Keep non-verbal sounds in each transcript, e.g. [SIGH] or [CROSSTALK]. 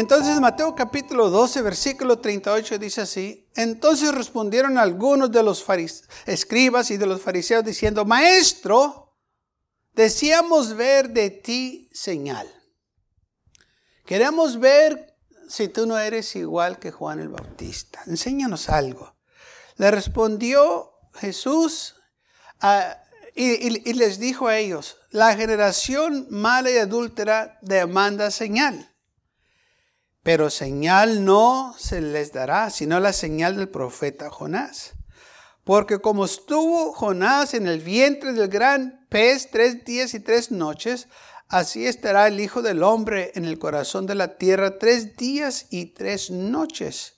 Entonces Mateo capítulo 12, versículo 38 dice así, entonces respondieron algunos de los escribas y de los fariseos diciendo, maestro, deseamos ver de ti señal. Queremos ver si tú no eres igual que Juan el Bautista. Enséñanos algo. Le respondió Jesús y les dijo a ellos, la generación mala y adúltera demanda señal pero señal no se les dará, sino la señal del profeta Jonás. Porque como estuvo Jonás en el vientre del gran pez tres días y tres noches, así estará el Hijo del Hombre en el corazón de la tierra tres días y tres noches.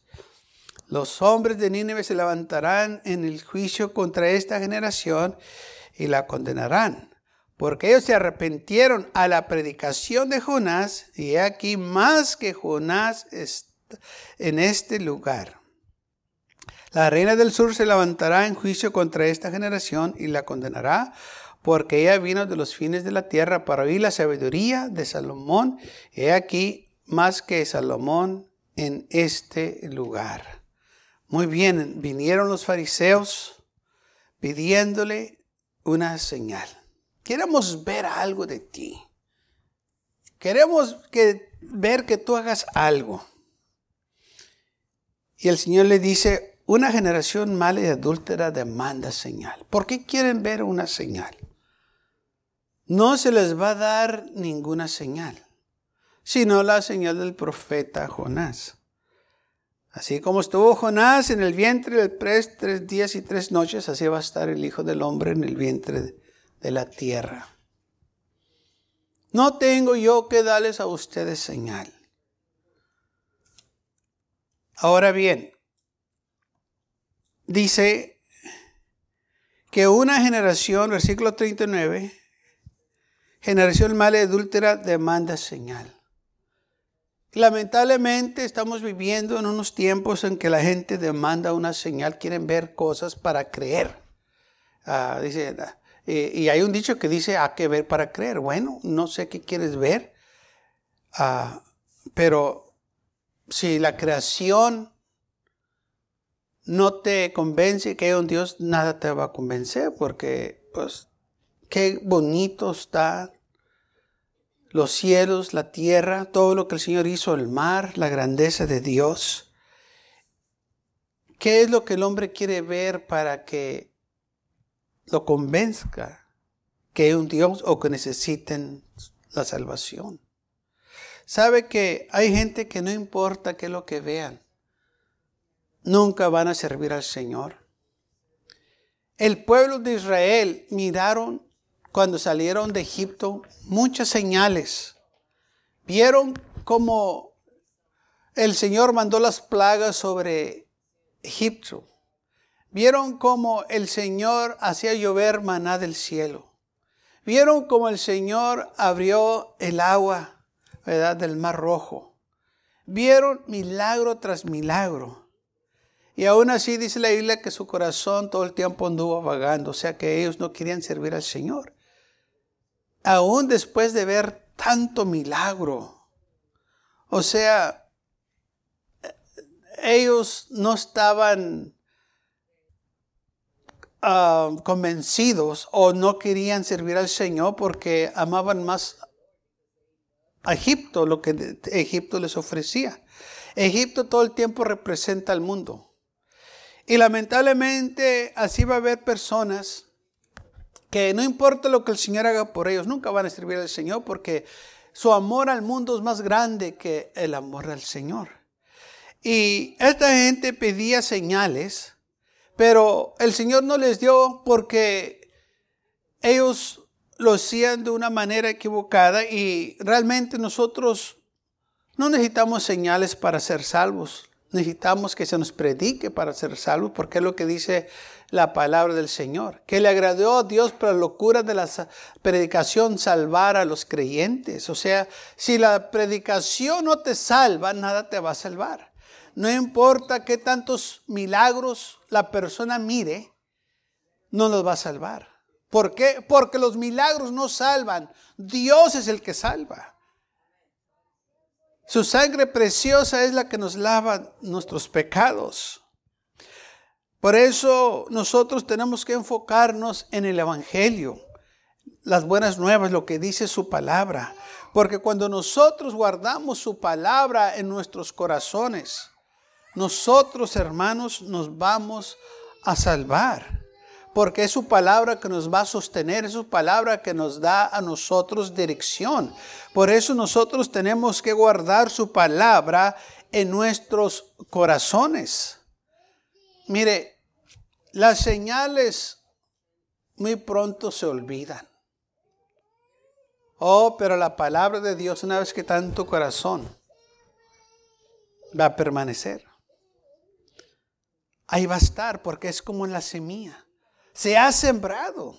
Los hombres de Nínive se levantarán en el juicio contra esta generación y la condenarán porque ellos se arrepintieron a la predicación de Jonás, y aquí más que Jonás en este lugar. La reina del sur se levantará en juicio contra esta generación y la condenará, porque ella vino de los fines de la tierra para oír la sabiduría de Salomón. He aquí más que Salomón en este lugar. Muy bien, vinieron los fariseos pidiéndole una señal. Queremos ver algo de ti. Queremos que, ver que tú hagas algo. Y el Señor le dice, una generación mala y adúltera demanda señal. ¿Por qué quieren ver una señal? No se les va a dar ninguna señal, sino la señal del profeta Jonás. Así como estuvo Jonás en el vientre del pez tres días y tres noches, así va a estar el Hijo del Hombre en el vientre de la tierra. No tengo yo que darles a ustedes señal. Ahora bien, dice que una generación, versículo 39, generación mala y adúltera demanda señal. Lamentablemente estamos viviendo en unos tiempos en que la gente demanda una señal, quieren ver cosas para creer. Ah, dice, y hay un dicho que dice, ¿a qué ver para creer? Bueno, no sé qué quieres ver, ah, pero si la creación no te convence que hay un Dios, nada te va a convencer, porque pues qué bonito está los cielos, la tierra, todo lo que el Señor hizo, el mar, la grandeza de Dios. ¿Qué es lo que el hombre quiere ver para que lo convenzca que hay un Dios o que necesiten la salvación. Sabe que hay gente que no importa qué es lo que vean, nunca van a servir al Señor. El pueblo de Israel miraron cuando salieron de Egipto muchas señales. Vieron cómo el Señor mandó las plagas sobre Egipto. Vieron cómo el Señor hacía llover maná del cielo. Vieron cómo el Señor abrió el agua, ¿verdad? Del mar rojo. Vieron milagro tras milagro. Y aún así dice la Biblia que su corazón todo el tiempo anduvo vagando, o sea que ellos no querían servir al Señor. Aún después de ver tanto milagro. O sea, ellos no estaban Ah, convencidos o no querían servir al Señor porque amaban más a Egipto, lo que Egipto les ofrecía. Egipto todo el tiempo representa al mundo. Y lamentablemente así va a haber personas que no importa lo que el Señor haga por ellos, nunca van a servir al Señor porque su amor al mundo es más grande que el amor al Señor. Y esta gente pedía señales pero el Señor no les dio porque ellos lo hacían de una manera equivocada y realmente nosotros no necesitamos señales para ser salvos. necesitamos que se nos predique para ser salvos, porque es lo que dice la palabra del Señor. Que le agradó a Dios por la locura de la predicación salvar a los creyentes. O sea, si la predicación no te salva, nada te va a salvar. No importa qué tantos milagros la persona mire, no los va a salvar. ¿Por qué? Porque los milagros no salvan. Dios es el que salva. Su sangre preciosa es la que nos lava nuestros pecados. Por eso nosotros tenemos que enfocarnos en el Evangelio, las buenas nuevas, lo que dice su palabra. Porque cuando nosotros guardamos su palabra en nuestros corazones, nosotros hermanos nos vamos a salvar porque es su palabra que nos va a sostener, es su palabra que nos da a nosotros dirección. Por eso nosotros tenemos que guardar su palabra en nuestros corazones. Mire, las señales muy pronto se olvidan. Oh, pero la palabra de Dios, una vez que está en tu corazón, va a permanecer. Ahí va a estar porque es como en la semilla se ha sembrado.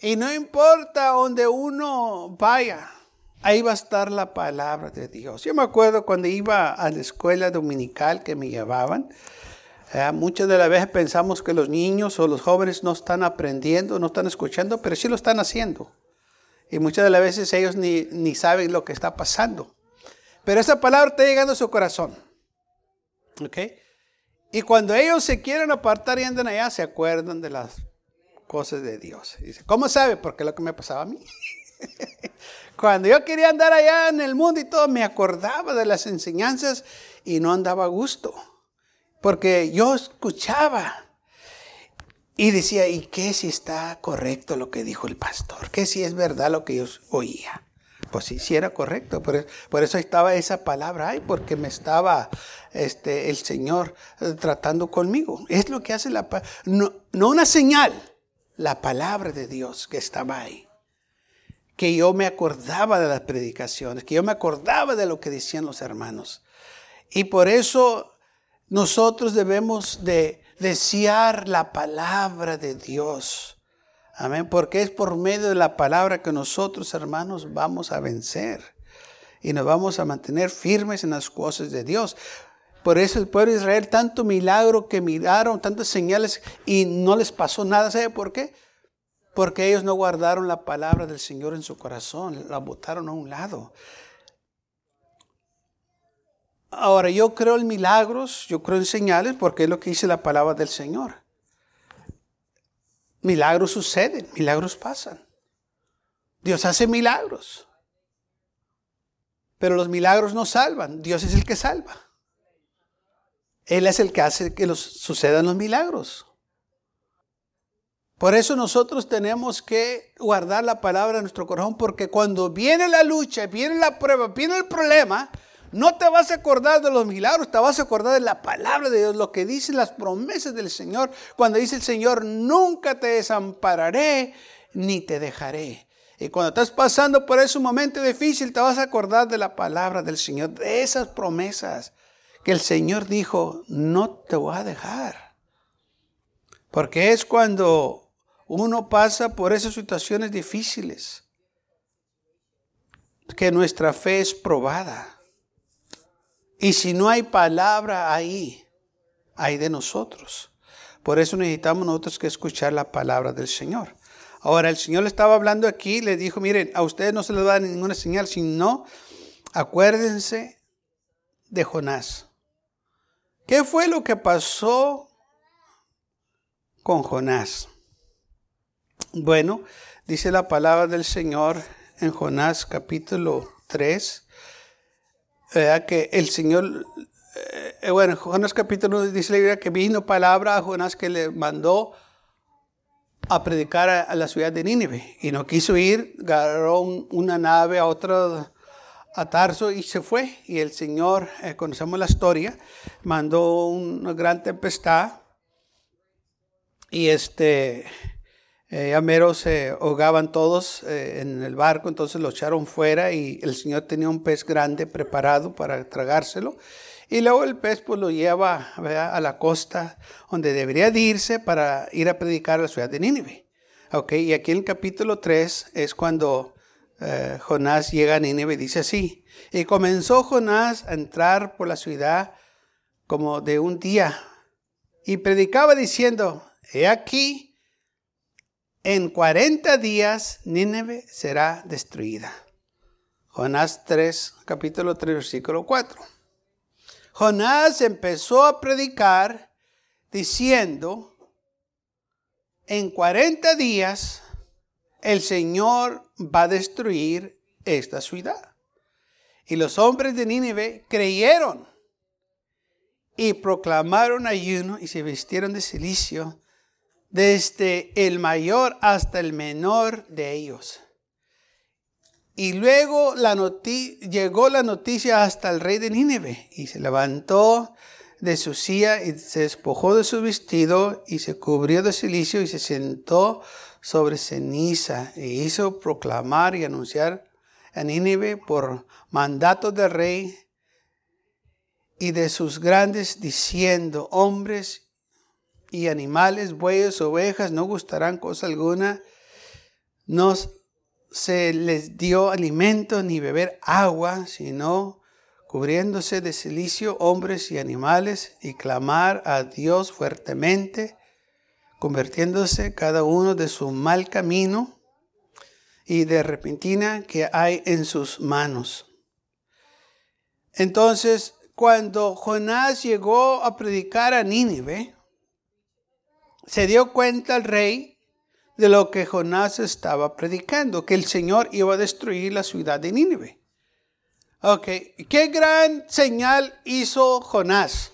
Y no importa donde uno vaya, ahí va a estar la palabra de Dios. Yo me acuerdo cuando iba a la escuela dominical que me llevaban, eh, muchas de las veces pensamos que los niños o los jóvenes no están aprendiendo, no están escuchando, pero sí lo están haciendo. Y muchas de las veces ellos ni, ni saben lo que está pasando. Pero esa palabra está llegando a su corazón. ¿Ok? Y cuando ellos se quieren apartar y andan allá, se acuerdan de las cosas de Dios. dice, ¿cómo sabe? Porque es lo que me pasaba a mí. [LAUGHS] cuando yo quería andar allá en el mundo y todo, me acordaba de las enseñanzas y no andaba a gusto. Porque yo escuchaba y decía, ¿y qué si está correcto lo que dijo el pastor? ¿Qué si es verdad lo que yo oía? Pues sí, sí era correcto. Por, eso estaba esa palabra ahí, porque me estaba este, el Señor eh, tratando conmigo. Es lo que hace la no, no una señal, la palabra de Dios que estaba ahí. Que yo me acordaba de las predicaciones, que yo me acordaba de lo que decían los hermanos. Y por eso nosotros debemos de desear la palabra de Dios Amén. Porque es por medio de la palabra que nosotros, hermanos, vamos a vencer. Y nos vamos a mantener firmes en las cosas de Dios. Por eso el pueblo de Israel, tanto milagro que miraron, tantas señales y no les pasó nada. ¿Sabe por qué? Porque ellos no guardaron la palabra del Señor en su corazón, la botaron a un lado. Ahora, yo creo en milagros, yo creo en señales, porque es lo que dice la palabra del Señor. Milagros suceden, milagros pasan. Dios hace milagros. Pero los milagros no salvan, Dios es el que salva. Él es el que hace que los, sucedan los milagros. Por eso nosotros tenemos que guardar la palabra en nuestro corazón, porque cuando viene la lucha, viene la prueba, viene el problema, no te vas a acordar de los milagros, te vas a acordar de la palabra de Dios, lo que dicen las promesas del Señor. Cuando dice el Señor, nunca te desampararé ni te dejaré. Y cuando estás pasando por ese momento difícil, te vas a acordar de la palabra del Señor, de esas promesas que el Señor dijo, no te voy a dejar. Porque es cuando uno pasa por esas situaciones difíciles que nuestra fe es probada. Y si no hay palabra ahí, hay de nosotros. Por eso necesitamos nosotros que escuchar la palabra del Señor. Ahora, el Señor le estaba hablando aquí, le dijo, miren, a ustedes no se les va a dar ninguna señal, sino acuérdense de Jonás. ¿Qué fue lo que pasó con Jonás? Bueno, dice la palabra del Señor en Jonás capítulo 3, que el Señor, eh, bueno, Jonás capítulo dice la Biblia que vino palabra a Jonás que le mandó a predicar a, la ciudad de Nínive y no quiso ir, agarró una nave a otro a Tarso y se fue. Y el Señor, eh, conocemos la historia, mandó una gran tempestad y este eh, mero se ahogaban todos eh, en el barco, entonces lo echaron fuera y el Señor tenía un pez grande preparado para tragárselo. Y luego el pez pues lo lleva a la costa donde debería de irse para ir a predicar a la ciudad de Nínive. Ok, y aquí en el capítulo 3 es cuando eh, Jonás llega a Nínive y dice así. Y comenzó Jonás a entrar por la ciudad como de un día y predicaba diciendo, he aquí, en 40 días Nínive será destruida. Jonás 3, capítulo 3, versículo 4. Jonás empezó a predicar diciendo, en 40 días el Señor va a destruir esta ciudad. Y los hombres de Nínive creyeron y proclamaron ayuno y se vistieron de silicio desde el mayor hasta el menor de ellos. Y luego la llegó la noticia hasta el rey de Nínive y se levantó de su silla y se despojó de su vestido y se cubrió de silicio y se sentó sobre ceniza e hizo proclamar y anunciar a Nínive por mandato del rey y de sus grandes diciendo, hombres y animales, bueyes, ovejas, no gustarán cosa alguna, nos se les dio alimento ni beber agua, sino cubriéndose de silicio hombres y animales y clamar a Dios fuertemente, convirtiéndose cada uno de su mal camino y de repentina que hay en sus manos. Entonces, cuando Jonás llegó a predicar a Nínive, se dio cuenta el rey de lo que Jonás estaba predicando, que el Señor iba a destruir la ciudad de Nínive. Ok, ¿qué gran señal hizo Jonás?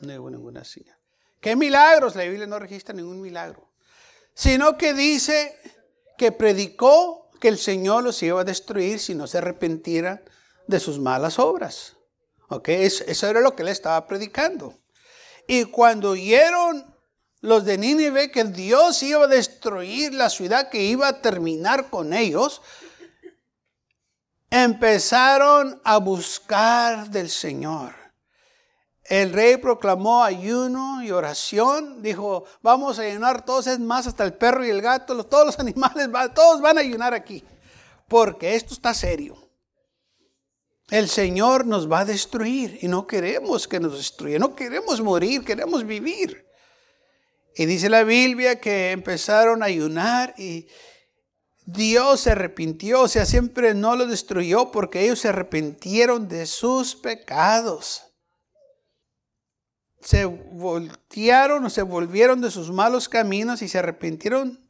No hubo ninguna señal. ¿Qué milagros? La Biblia no registra ningún milagro. Sino que dice que predicó que el Señor los iba a destruir si no se arrepentieran de sus malas obras. Ok, eso era lo que él estaba predicando. Y cuando oyeron los de Nínive que Dios iba a destruir la ciudad, que iba a terminar con ellos, empezaron a buscar del Señor. El rey proclamó ayuno y oración. Dijo, vamos a ayunar todos, es más, hasta el perro y el gato, todos los [LAUGHS] animales, todos van a ayunar aquí. Porque esto está serio. El Señor nos va a destruir y no queremos que nos destruya, no queremos morir, queremos vivir. Y dice la Biblia que empezaron a ayunar y Dios se arrepintió, o sea, siempre no lo destruyó porque ellos se arrepintieron de sus pecados. Se voltearon o se volvieron de sus malos caminos y se arrepintieron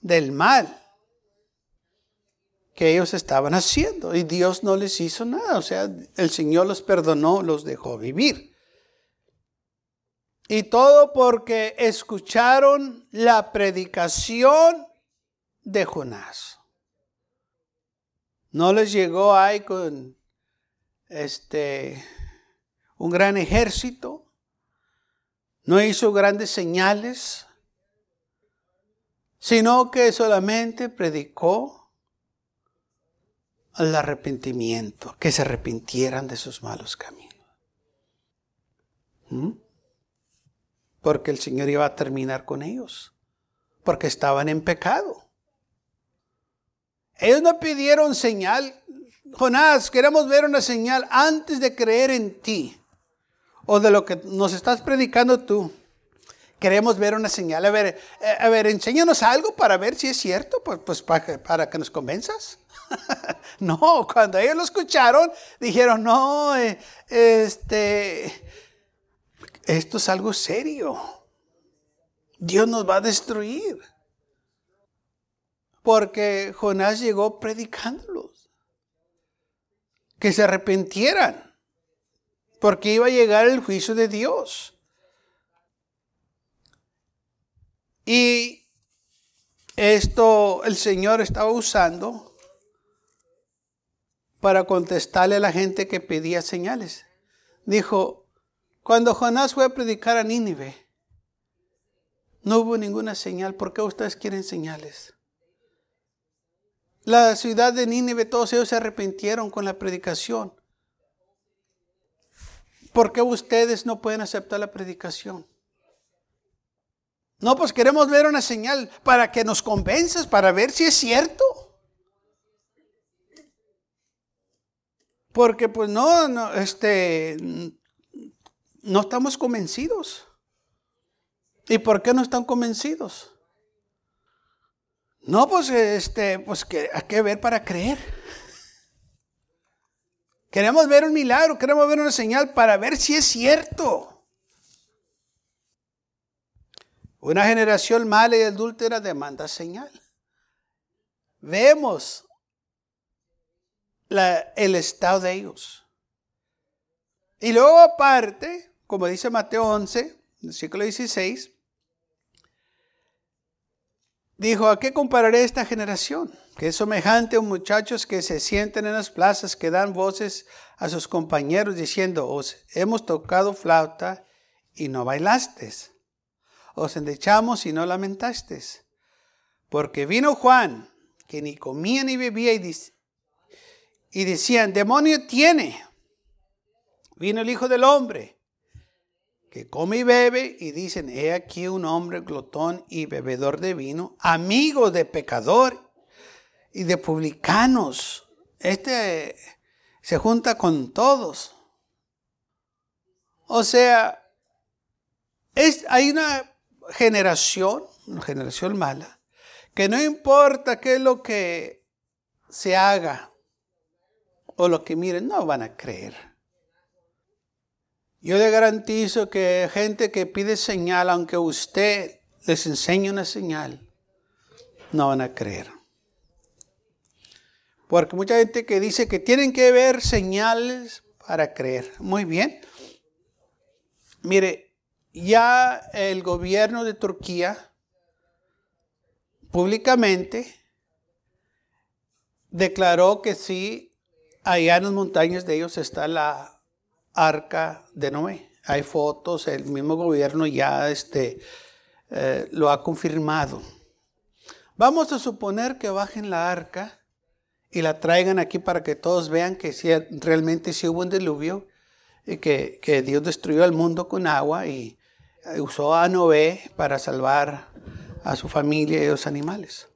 del mal que ellos estaban haciendo. Y Dios no les hizo nada, o sea, el Señor los perdonó, los dejó vivir. Y todo porque escucharon la predicación de Jonás. No les llegó ahí con este un gran ejército. No hizo grandes señales, sino que solamente predicó el arrepentimiento, que se arrepintieran de sus malos caminos. ¿Mm? porque el Señor iba a terminar con ellos, porque estaban en pecado. Ellos no pidieron señal. Jonás, queremos ver una señal antes de creer en ti o de lo que nos estás predicando tú. Queremos ver una señal. A ver, eh, a ver, enséñanos algo para ver si es cierto, pues, pues para, para que nos convenzas. [LAUGHS] no, cuando ellos lo escucharon, dijeron, no, eh, este, esto es algo serio. Dios nos va a destruir. Porque Jonás llegó predicándolos. Que se arrepintieran. Porque iba a llegar el juicio de Dios. Y esto el Señor estaba usando para contestarle a la gente que pedía señales. Dijo, cuando Jonás fue a predicar a Nínive, no hubo ninguna señal. ¿Por qué ustedes quieren señales? La ciudad de Nínive, todos ellos se arrepintieron con la predicación. ¿Por qué ustedes no pueden aceptar la predicación? No, pues queremos ver una señal para que nos convenzas, para ver si es cierto. Porque pues no, no, este, no estamos convencidos. ¿Y por qué no están convencidos? No, pues este, pues hay que ver para creer. Queremos ver un milagro, queremos ver una señal para ver si es cierto. Una generación mala y adúltera demanda señal. Vemos el estado de ellos. Y luego aparte, como dice Mateo 11, versículo 16, dijo, ¿a qué compararé esta generación? Que es semejante a muchachos que se sienten en las plazas, que dan voces a sus compañeros diciendo, os hemos tocado flauta y no bailastes. Os endechamos y no lamentasteis. Porque vino Juan, que ni comía ni bebía, y, y decían, demonio tiene. Vino el Hijo del Hombre, que come y bebe, y dicen, he aquí un hombre glotón y bebedor de vino, amigo de pecador y de publicanos. Este se junta con todos. O sea, es, hay una generación, una generación mala, que no importa qué es lo que se haga o lo que miren, no van a creer. Yo le garantizo que gente que pide señal, aunque usted les enseñe una señal, no van a creer. Porque mucha gente que dice que tienen que ver señales para creer. Muy bien. Mire, ya el gobierno de Turquía públicamente declaró que sí, allá en las montañas de ellos está la arca de Noé. Hay fotos, el mismo gobierno ya este, eh, lo ha confirmado. Vamos a suponer que bajen la arca y la traigan aquí para que todos vean que realmente sí hubo un diluvio y que, que Dios destruyó el mundo con agua y usó a Noé para salvar a su familia y a los animales.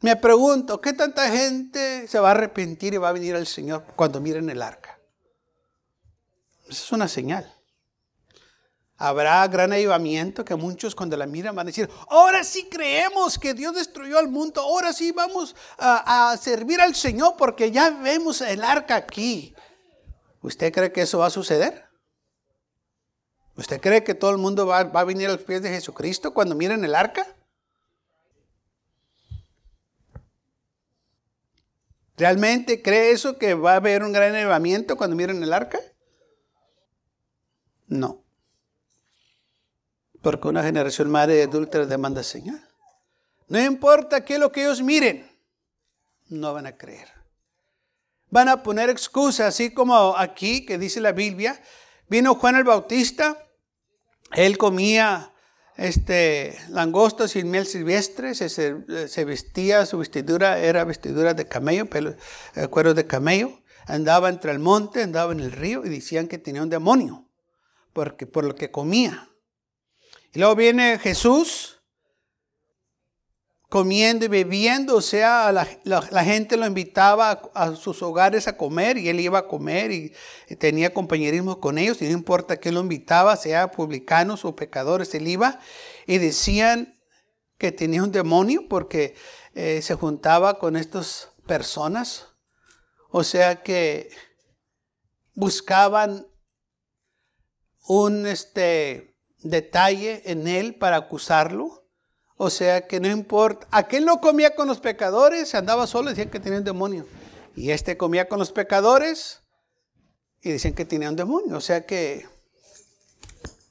Me pregunto, ¿qué tanta gente se va a arrepentir y va a venir al Señor cuando miren el arca? Esa es una señal. Habrá gran avivamiento que muchos cuando la miran van a decir, ahora sí creemos que Dios destruyó al mundo, ahora sí vamos a, servir al Señor porque ya vemos el arca aquí. ¿Usted cree que eso va a suceder? ¿Usted cree que todo el mundo va, va a venir a los pies de Jesucristo cuando miren el arca? ¿Realmente cree eso que va a haber un gran elevamiento cuando miren el arca? No. Porque una generación madre y adúltera demanda señal. No importa qué es lo que ellos miren, no van a creer. Van a poner excusas, así como aquí que dice la Biblia. Vino Juan el Bautista, él comía este, langostas y miel silvestre, se, vestía, su vestidura era vestidura de camello, pelo, eh, cuero de camello. Andaba entre el monte, andaba en el río y decían que tenía un demonio porque, por lo que comía. Y luego viene Jesús comiendo y bebiendo, o sea, la, gente lo invitaba a, sus hogares a comer y él iba a comer y, tenía compañerismo con ellos y no importa que lo invitaba, sea publicanos o pecadores, él iba y decían que tenía un demonio porque eh, se juntaba con estas personas, o sea que buscaban un este, detalle en él para acusarlo. O sea que no importa. Aquel no comía con los pecadores, andaba solo, decían que tenía un demonio. Y este comía con los pecadores y decían que tenía un demonio. O sea que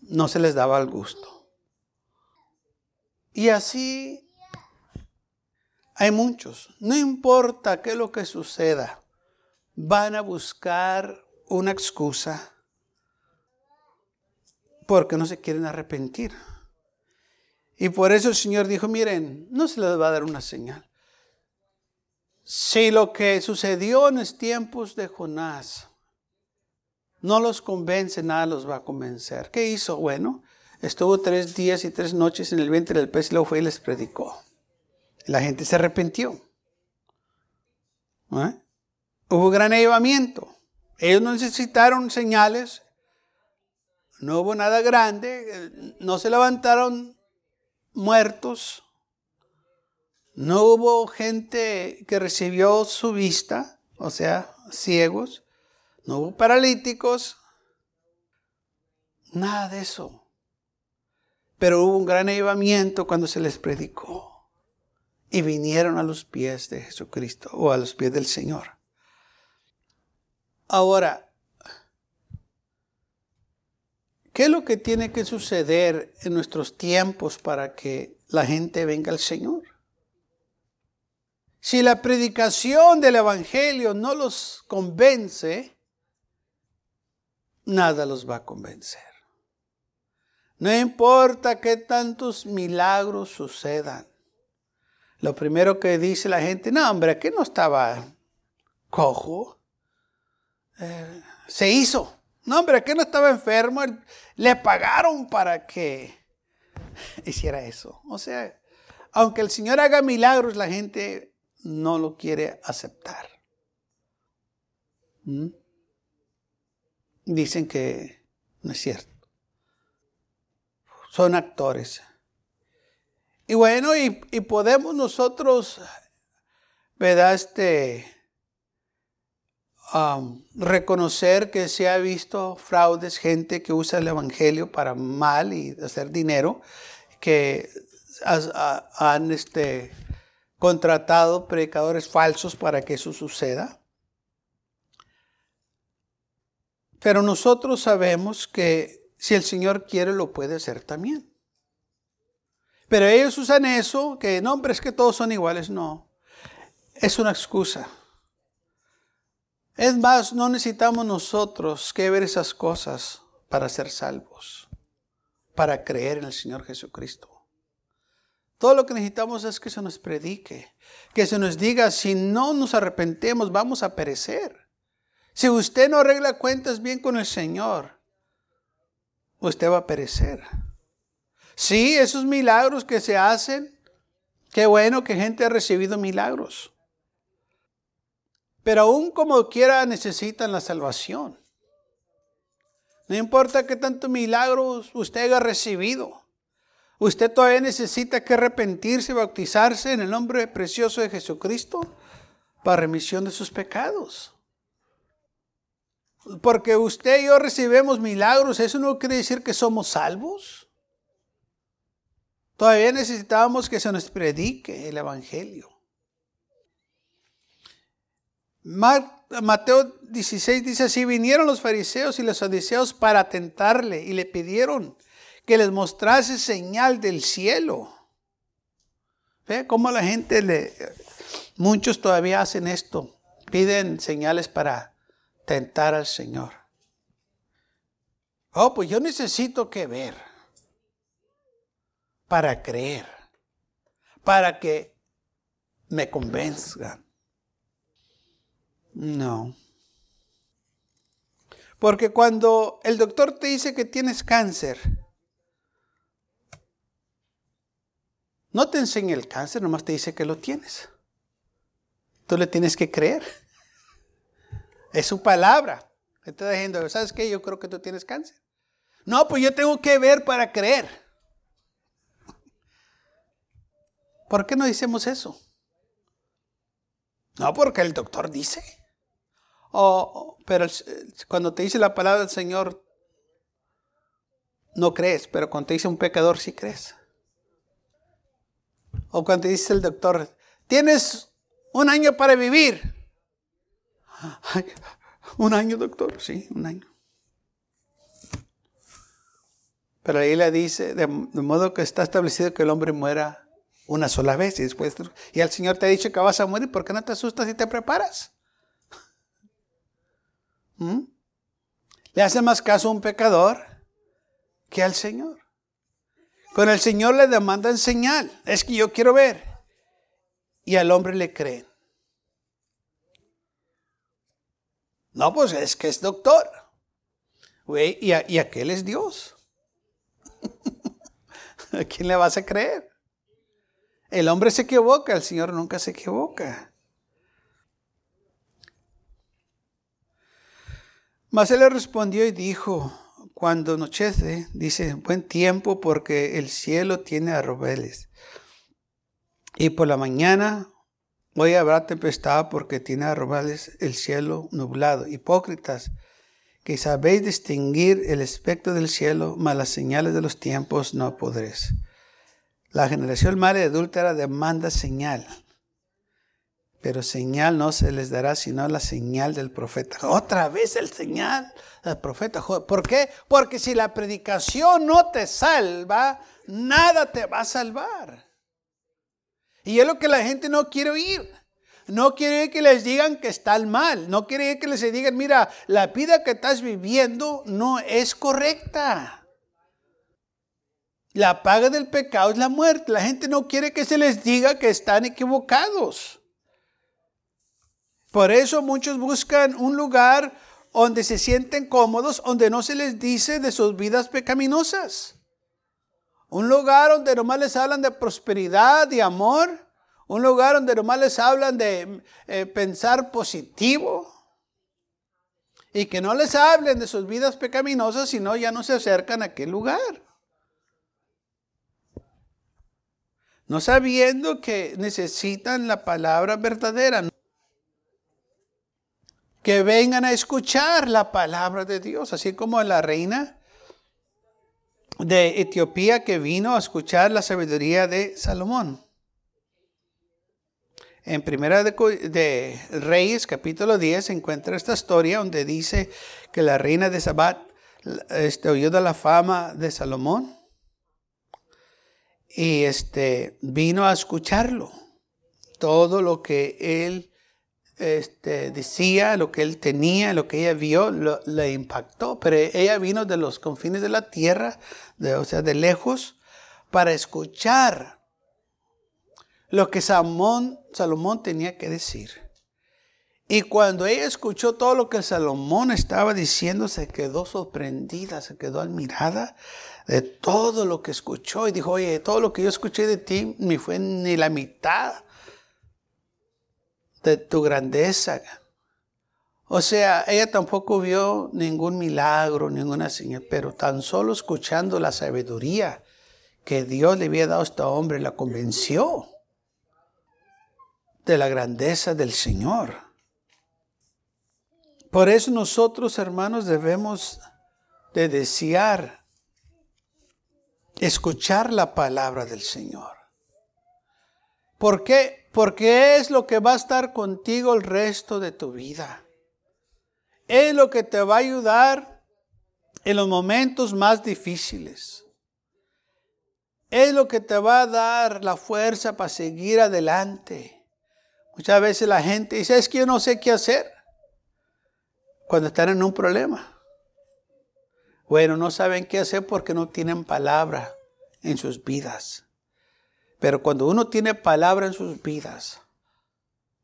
no se les daba el gusto. Y así hay muchos. No importa qué es lo que suceda, van a buscar una excusa porque no se quieren arrepentir. Y por eso el Señor dijo, miren, no se les va a dar una señal. Si lo que sucedió en los tiempos de Jonás No los convence, nada los va a convencer. ¿Qué hizo? Bueno, estuvo tres días y tres noches en el vientre del pez y luego fue y les predicó. La gente se arrepintió. ¿Eh? Hubo gran llevamiento. Ellos no necesitaron señales, no hubo nada grande, no se levantaron muertos, no hubo gente que recibió su vista, o sea, ciegos, no hubo paralíticos, nada de eso. Pero hubo un gran avivamiento cuando se les predicó y vinieron a los pies de Jesucristo o a los pies del Señor. Ahora, ¿qué es lo que tiene que suceder en nuestros tiempos para que la gente venga al Señor? Si la predicación del Evangelio no los convence, nada los va a convencer. No importa qué tantos milagros sucedan. Lo primero que dice la gente, no, hombre, aquí no estaba cojo. Eh, se hizo. No, hombre, que no estaba enfermo. Le pagaron para que hiciera eso. O sea, aunque el Señor haga milagros, la gente no lo quiere aceptar. ¿Mm? Dicen que no es cierto. Son actores. Y bueno, y, y podemos nosotros, ¿verdad? Este, Reconocer que se ha visto fraudes, gente que usa el Evangelio para mal y hacer dinero, que han este, contratado predicadores falsos para que eso suceda. Pero nosotros sabemos que si el Señor quiere lo puede hacer también. Pero ellos usan eso, que no, hombre, es que todos son iguales. No, es una excusa. Es más, no necesitamos nosotros que ver esas cosas para ser salvos, para creer en el Señor Jesucristo. Todo lo que necesitamos es que se nos predique, que se nos diga, si no nos arrepentemos, vamos a perecer. Si usted no arregla cuentas bien con el Señor, usted va a perecer. Sí, esos milagros que se hacen, qué bueno que gente ha recibido milagros. Pero aún como quiera necesitan la salvación. No importa qué tanto milagros usted haya recibido. Usted todavía necesita que arrepentirse y bautizarse en el nombre precioso de Jesucristo para remisión de sus pecados. Porque usted y yo recibimos milagros, eso no quiere decir que somos salvos. Todavía necesitamos que se nos predique el Evangelio. Mateo 16 dice así, vinieron los fariseos y los saduceos para tentarle y le pidieron que les mostrase señal del cielo. ¿Ve cómo la gente le... Muchos todavía hacen esto, piden señales para tentar al Señor. Oh, pues yo necesito que ver para creer, para que me convenzcan. No. Porque cuando el doctor te dice que tienes cáncer, no te enseña el cáncer, nomás te dice que lo tienes. Tú le tienes que creer. Es su palabra. Está diciendo, ¿sabes qué? Yo creo que tú tienes cáncer. No, pues yo tengo que ver para creer. ¿Por qué no decimos eso? No, porque el doctor dice. O, pero cuando te dice la palabra del Señor, no crees, pero cuando te dice un pecador, sí crees. O cuando te dice el doctor, tienes un año para vivir. [LAUGHS] un año, doctor, sí, un año. Pero ahí le dice, de, modo que está establecido que el hombre muera una sola vez y después, y el Señor te ha dicho que vas a morir, ¿por qué no te asustas y te preparas? ¿Mm? Le hace más caso a un pecador que al Señor. Con el Señor le demandan señal. Es que yo quiero ver. Y al hombre le creen. No, pues es que es doctor. y, y aquel es Dios. [LAUGHS] ¿A quién le vas a creer? El hombre se equivoca, el Señor nunca se equivoca. Mas él le respondió y dijo, cuando anochece, dice, buen tiempo porque el cielo tiene arrobeles. Y por la mañana hoy habrá tempestad porque tiene arrobeles el cielo nublado. Hipócritas, que sabéis distinguir el aspecto del cielo, mas las señales de los tiempos no podréis. La generación mala y adúltera demanda señal, pero señal no se les dará sino la señal del profeta. Otra vez el señal del profeta. ¿Por qué? Porque si la predicación no te salva, nada te va a salvar. Y es lo que la gente no quiere oír. No quiere que les digan que están mal. No quiere que les digan, mira, la vida que estás viviendo no es correcta. La paga del pecado es la muerte. La gente no quiere que se les diga que están equivocados. Por eso muchos buscan un lugar donde se sienten cómodos, donde no se les dice de sus vidas pecaminosas. Un lugar donde nomás les hablan de prosperidad, de amor. Un lugar donde nomás les hablan de eh, pensar positivo. Y que no les hablen de sus vidas pecaminosas, sino ya no se acercan a aquel lugar. no sabiendo que necesitan la palabra verdadera. Que vengan a escuchar la palabra de Dios, así como la reina de Etiopía que vino a escuchar la sabiduría de Salomón. En Primera de, Reyes, capítulo 10, se encuentra esta historia donde dice que la reina de Sabat este, oyó de la fama de Salomón y este, vino a escucharlo. Todo lo que él este, decía, lo que él tenía, lo que ella vio, le impactó. Pero ella vino de los confines de la tierra, de, o sea, de lejos, para escuchar lo que Salomón, Salomón tenía que decir. Y cuando ella escuchó todo lo que Salomón estaba diciendo, se quedó sorprendida, se quedó admirada de todo lo que escuchó y dijo, oye, todo lo que yo escuché de ti ni fue ni la mitad de tu grandeza. O sea, ella tampoco vio ningún milagro, ninguna señal, pero tan solo escuchando la sabiduría que Dios le había dado a este hombre, la convenció de la grandeza del Señor. Por eso nosotros, hermanos, debemos de desear escuchar la palabra del Señor. ¿Por qué? Porque es lo que va a estar contigo el resto de tu vida. Es lo que te va a ayudar en los momentos más difíciles. Es lo que te va a dar la fuerza para seguir adelante. Muchas veces la gente dice, es que yo no sé qué hacer cuando están en un problema. Bueno, no saben qué hacer porque no tienen palabra en sus vidas. Pero cuando uno tiene palabra en sus vidas,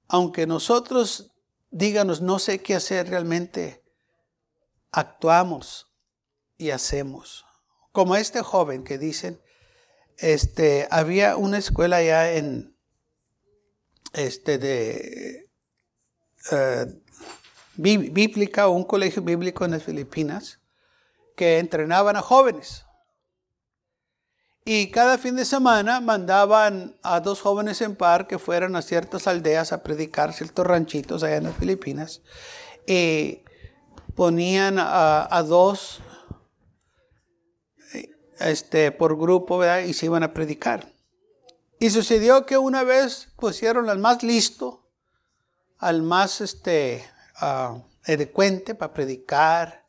aunque nosotros díganos no sé qué hacer realmente, actuamos y hacemos. Como este joven que dicen, este, había una escuela ya en, este, de eh, bíblica un colegio bíblico en las Filipinas que entrenaban a jóvenes. Y cada fin de semana mandaban a dos jóvenes en par que fueran a ciertas aldeas a predicar, ciertos ranchitos allá en las Filipinas. Y ponían a, dos este, por grupo y se iban a predicar. Y sucedió que una vez pusieron al más listo, al más este, uh, elocuente para predicar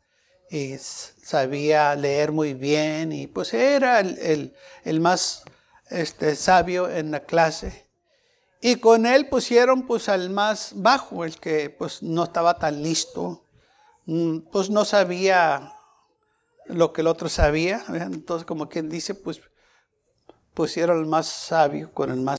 y sabía leer muy bien y pues era el, más este, sabio en la clase. Y con él pusieron pues al más bajo, el que pues no estaba tan listo, mm, pues no sabía lo que el otro sabía. Entonces como quien dice pues pusieron al más sabio con el más